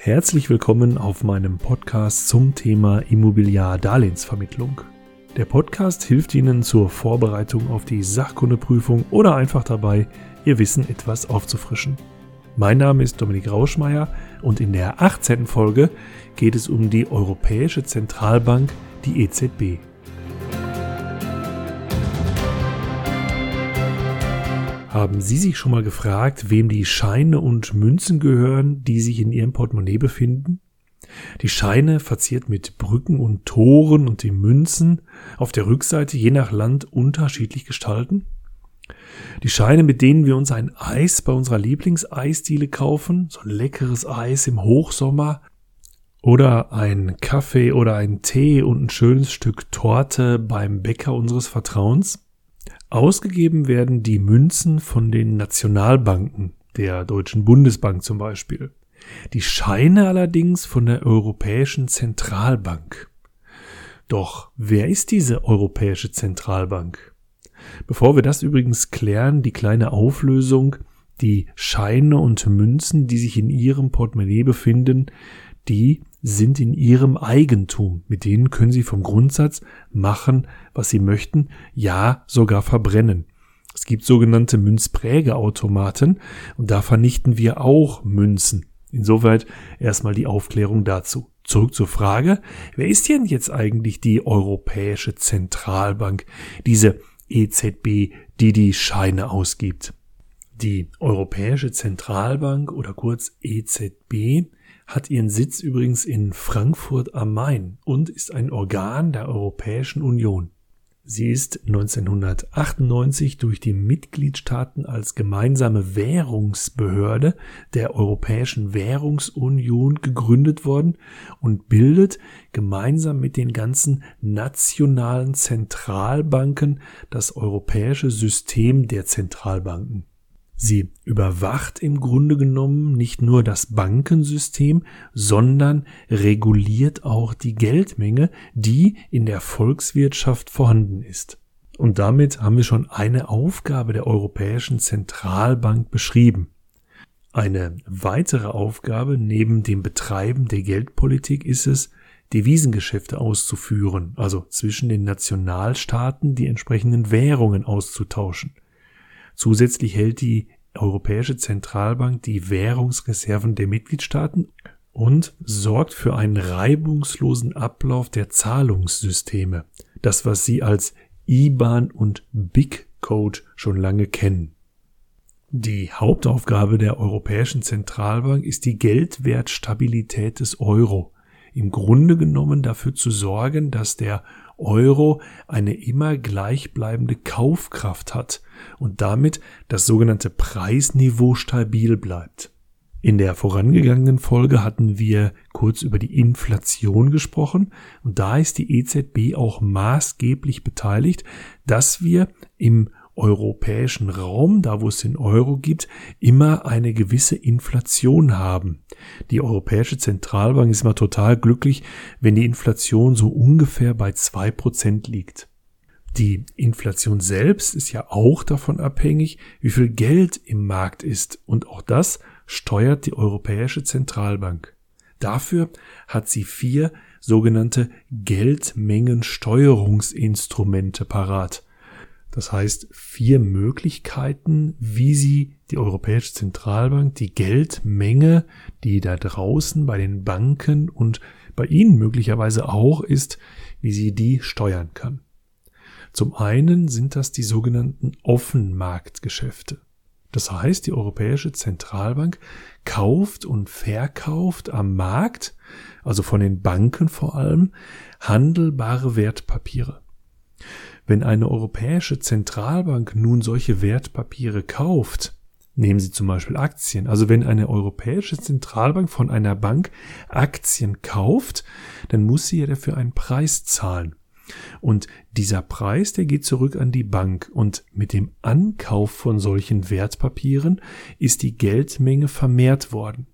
Herzlich willkommen auf meinem Podcast zum Thema Immobiliardarlehensvermittlung. Der Podcast hilft Ihnen zur Vorbereitung auf die Sachkundeprüfung oder einfach dabei, Ihr Wissen etwas aufzufrischen. Mein Name ist Dominik Rauschmeier und in der 18. Folge geht es um die Europäische Zentralbank, die EZB. Haben Sie sich schon mal gefragt, wem die Scheine und Münzen gehören, die sich in Ihrem Portemonnaie befinden? Die Scheine verziert mit Brücken und Toren und die Münzen auf der Rückseite je nach Land unterschiedlich gestalten? Die Scheine, mit denen wir uns ein Eis bei unserer Lieblingseisdiele kaufen, so ein leckeres Eis im Hochsommer, oder ein Kaffee oder ein Tee und ein schönes Stück Torte beim Bäcker unseres Vertrauens? Ausgegeben werden die Münzen von den Nationalbanken, der Deutschen Bundesbank zum Beispiel. Die Scheine allerdings von der Europäischen Zentralbank. Doch wer ist diese Europäische Zentralbank? Bevor wir das übrigens klären, die kleine Auflösung, die Scheine und Münzen, die sich in Ihrem Portemonnaie befinden, die sind in ihrem Eigentum. Mit denen können sie vom Grundsatz machen, was sie möchten, ja sogar verbrennen. Es gibt sogenannte Münzprägeautomaten und da vernichten wir auch Münzen. Insoweit erstmal die Aufklärung dazu. Zurück zur Frage, wer ist denn jetzt eigentlich die Europäische Zentralbank, diese EZB, die die Scheine ausgibt? Die Europäische Zentralbank oder kurz EZB hat ihren Sitz übrigens in Frankfurt am Main und ist ein Organ der Europäischen Union. Sie ist 1998 durch die Mitgliedstaaten als gemeinsame Währungsbehörde der Europäischen Währungsunion gegründet worden und bildet gemeinsam mit den ganzen nationalen Zentralbanken das europäische System der Zentralbanken. Sie überwacht im Grunde genommen nicht nur das Bankensystem, sondern reguliert auch die Geldmenge, die in der Volkswirtschaft vorhanden ist. Und damit haben wir schon eine Aufgabe der Europäischen Zentralbank beschrieben. Eine weitere Aufgabe neben dem Betreiben der Geldpolitik ist es, Devisengeschäfte auszuführen, also zwischen den Nationalstaaten die entsprechenden Währungen auszutauschen. Zusätzlich hält die Europäische Zentralbank die Währungsreserven der Mitgliedstaaten und sorgt für einen reibungslosen Ablauf der Zahlungssysteme. Das, was Sie als IBAN und BIC Code schon lange kennen. Die Hauptaufgabe der Europäischen Zentralbank ist die Geldwertstabilität des Euro. Im Grunde genommen dafür zu sorgen, dass der Euro eine immer gleichbleibende Kaufkraft hat und damit das sogenannte Preisniveau stabil bleibt. In der vorangegangenen Folge hatten wir kurz über die Inflation gesprochen und da ist die EZB auch maßgeblich beteiligt, dass wir im europäischen Raum, da wo es den Euro gibt, immer eine gewisse Inflation haben. Die Europäische Zentralbank ist immer total glücklich, wenn die Inflation so ungefähr bei zwei Prozent liegt. Die Inflation selbst ist ja auch davon abhängig, wie viel Geld im Markt ist und auch das steuert die Europäische Zentralbank. Dafür hat sie vier sogenannte Geldmengensteuerungsinstrumente parat. Das heißt, vier Möglichkeiten, wie sie die Europäische Zentralbank die Geldmenge, die da draußen bei den Banken und bei Ihnen möglicherweise auch ist, wie sie die steuern kann. Zum einen sind das die sogenannten Offenmarktgeschäfte. Das heißt, die Europäische Zentralbank kauft und verkauft am Markt, also von den Banken vor allem, handelbare Wertpapiere. Wenn eine europäische Zentralbank nun solche Wertpapiere kauft, nehmen Sie zum Beispiel Aktien, also wenn eine europäische Zentralbank von einer Bank Aktien kauft, dann muss sie ja dafür einen Preis zahlen. Und dieser Preis, der geht zurück an die Bank und mit dem Ankauf von solchen Wertpapieren ist die Geldmenge vermehrt worden.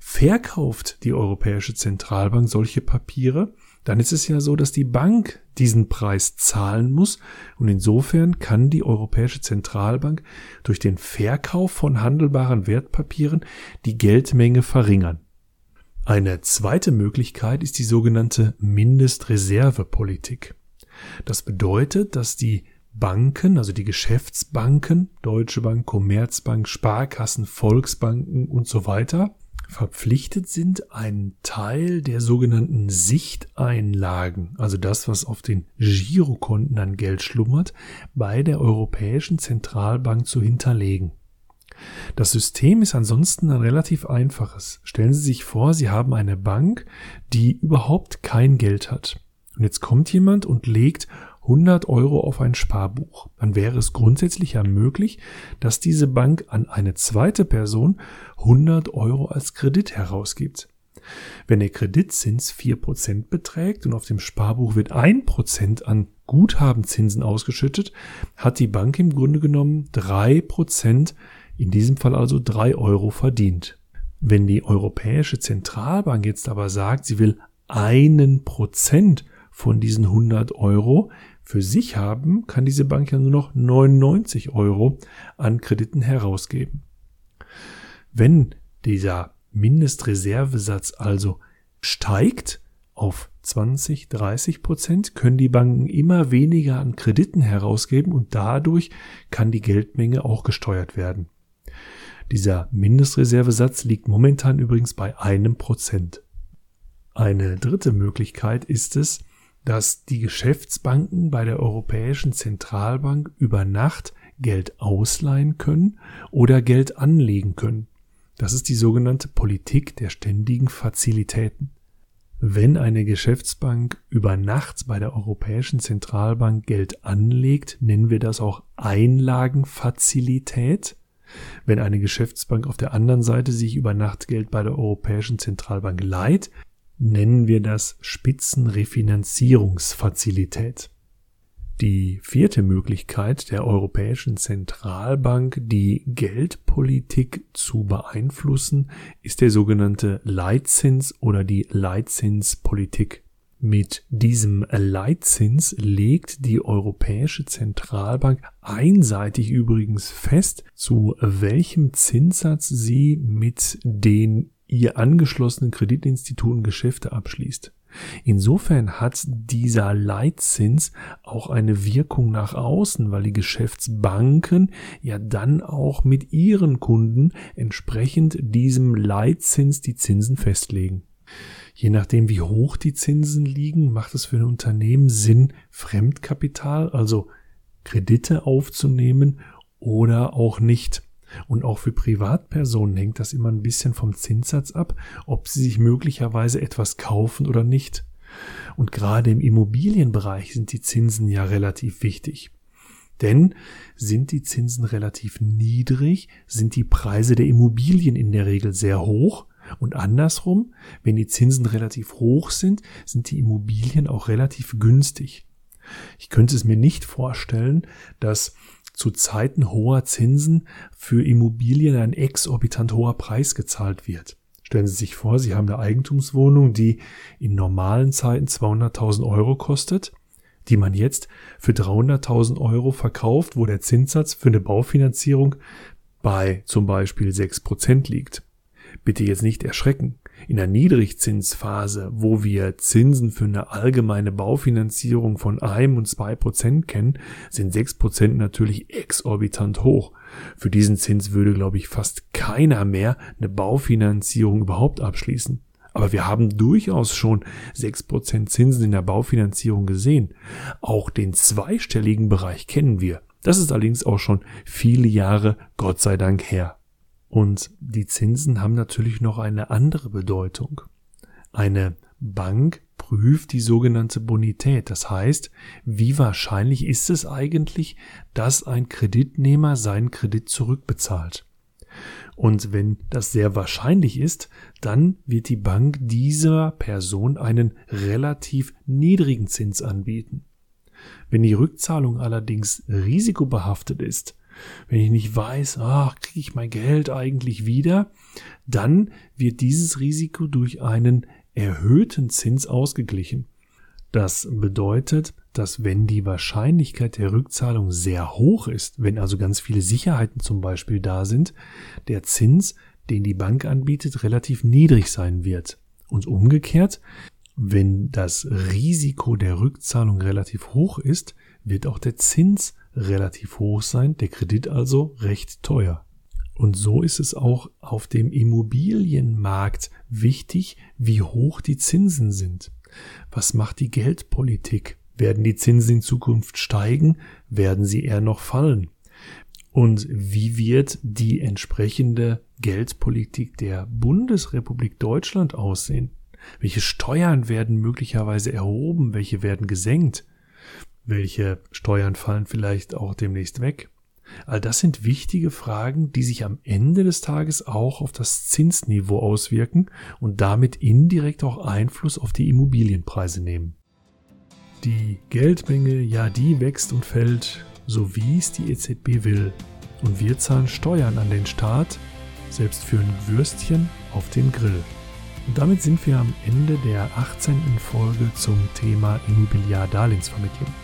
Verkauft die Europäische Zentralbank solche Papiere, dann ist es ja so, dass die Bank diesen Preis zahlen muss und insofern kann die Europäische Zentralbank durch den Verkauf von handelbaren Wertpapieren die Geldmenge verringern. Eine zweite Möglichkeit ist die sogenannte Mindestreservepolitik. Das bedeutet, dass die Banken, also die Geschäftsbanken, Deutsche Bank, Commerzbank, Sparkassen, Volksbanken und so weiter, verpflichtet sind, einen Teil der sogenannten Sichteinlagen, also das, was auf den Girokonten an Geld schlummert, bei der Europäischen Zentralbank zu hinterlegen. Das System ist ansonsten ein relativ einfaches. Stellen Sie sich vor, Sie haben eine Bank, die überhaupt kein Geld hat. Und jetzt kommt jemand und legt 100 Euro auf ein Sparbuch. Dann wäre es grundsätzlich ja möglich, dass diese Bank an eine zweite Person 100 Euro als Kredit herausgibt. Wenn der Kreditzins 4% beträgt und auf dem Sparbuch wird 1% an Guthabenzinsen ausgeschüttet, hat die Bank im Grunde genommen 3% in diesem Fall also drei Euro verdient. Wenn die Europäische Zentralbank jetzt aber sagt, sie will einen Prozent von diesen 100 Euro für sich haben, kann diese Bank ja nur noch 99 Euro an Krediten herausgeben. Wenn dieser Mindestreservesatz also steigt auf 20, 30 Prozent, können die Banken immer weniger an Krediten herausgeben und dadurch kann die Geldmenge auch gesteuert werden. Dieser Mindestreservesatz liegt momentan übrigens bei einem Prozent. Eine dritte Möglichkeit ist es, dass die Geschäftsbanken bei der Europäischen Zentralbank über Nacht Geld ausleihen können oder Geld anlegen können. Das ist die sogenannte Politik der ständigen Fazilitäten. Wenn eine Geschäftsbank über Nacht bei der Europäischen Zentralbank Geld anlegt, nennen wir das auch Einlagenfazilität. Wenn eine Geschäftsbank auf der anderen Seite sich über Nacht Geld bei der Europäischen Zentralbank leiht, nennen wir das Spitzenrefinanzierungsfazilität. Die vierte Möglichkeit der Europäischen Zentralbank, die Geldpolitik zu beeinflussen, ist der sogenannte Leitzins oder die Leitzinspolitik. Mit diesem Leitzins legt die Europäische Zentralbank einseitig übrigens fest, zu welchem Zinssatz sie mit den ihr angeschlossenen Kreditinstituten Geschäfte abschließt. Insofern hat dieser Leitzins auch eine Wirkung nach außen, weil die Geschäftsbanken ja dann auch mit ihren Kunden entsprechend diesem Leitzins die Zinsen festlegen. Je nachdem, wie hoch die Zinsen liegen, macht es für ein Unternehmen Sinn, Fremdkapital, also Kredite aufzunehmen oder auch nicht. Und auch für Privatpersonen hängt das immer ein bisschen vom Zinssatz ab, ob sie sich möglicherweise etwas kaufen oder nicht. Und gerade im Immobilienbereich sind die Zinsen ja relativ wichtig. Denn sind die Zinsen relativ niedrig, sind die Preise der Immobilien in der Regel sehr hoch und andersrum, wenn die Zinsen relativ hoch sind, sind die Immobilien auch relativ günstig. Ich könnte es mir nicht vorstellen, dass zu Zeiten hoher Zinsen für Immobilien ein exorbitant hoher Preis gezahlt wird. Stellen Sie sich vor, Sie haben eine Eigentumswohnung, die in normalen Zeiten 200.000 Euro kostet, die man jetzt für 300.000 Euro verkauft, wo der Zinssatz für eine Baufinanzierung bei zum Beispiel 6% liegt. Bitte jetzt nicht erschrecken. In der Niedrigzinsphase, wo wir Zinsen für eine allgemeine Baufinanzierung von einem und zwei Prozent kennen, sind sechs Prozent natürlich exorbitant hoch. Für diesen Zins würde, glaube ich, fast keiner mehr eine Baufinanzierung überhaupt abschließen. Aber wir haben durchaus schon sechs Prozent Zinsen in der Baufinanzierung gesehen. Auch den zweistelligen Bereich kennen wir. Das ist allerdings auch schon viele Jahre, Gott sei Dank, her. Und die Zinsen haben natürlich noch eine andere Bedeutung. Eine Bank prüft die sogenannte Bonität. Das heißt, wie wahrscheinlich ist es eigentlich, dass ein Kreditnehmer seinen Kredit zurückbezahlt? Und wenn das sehr wahrscheinlich ist, dann wird die Bank dieser Person einen relativ niedrigen Zins anbieten. Wenn die Rückzahlung allerdings risikobehaftet ist, wenn ich nicht weiß, ach, kriege ich mein Geld eigentlich wieder, dann wird dieses Risiko durch einen erhöhten Zins ausgeglichen. Das bedeutet, dass wenn die Wahrscheinlichkeit der Rückzahlung sehr hoch ist, wenn also ganz viele Sicherheiten zum Beispiel da sind, der Zins, den die Bank anbietet, relativ niedrig sein wird. Und umgekehrt, wenn das Risiko der Rückzahlung relativ hoch ist, wird auch der Zins relativ hoch sein, der Kredit also recht teuer. Und so ist es auch auf dem Immobilienmarkt wichtig, wie hoch die Zinsen sind. Was macht die Geldpolitik? Werden die Zinsen in Zukunft steigen? Werden sie eher noch fallen? Und wie wird die entsprechende Geldpolitik der Bundesrepublik Deutschland aussehen? Welche Steuern werden möglicherweise erhoben? Welche werden gesenkt? Welche Steuern fallen vielleicht auch demnächst weg? All das sind wichtige Fragen, die sich am Ende des Tages auch auf das Zinsniveau auswirken und damit indirekt auch Einfluss auf die Immobilienpreise nehmen. Die Geldmenge, ja, die wächst und fällt, so wie es die EZB will. Und wir zahlen Steuern an den Staat, selbst für ein Würstchen auf den Grill. Und damit sind wir am Ende der 18. Folge zum Thema Immobiliardarlehensvermittlung.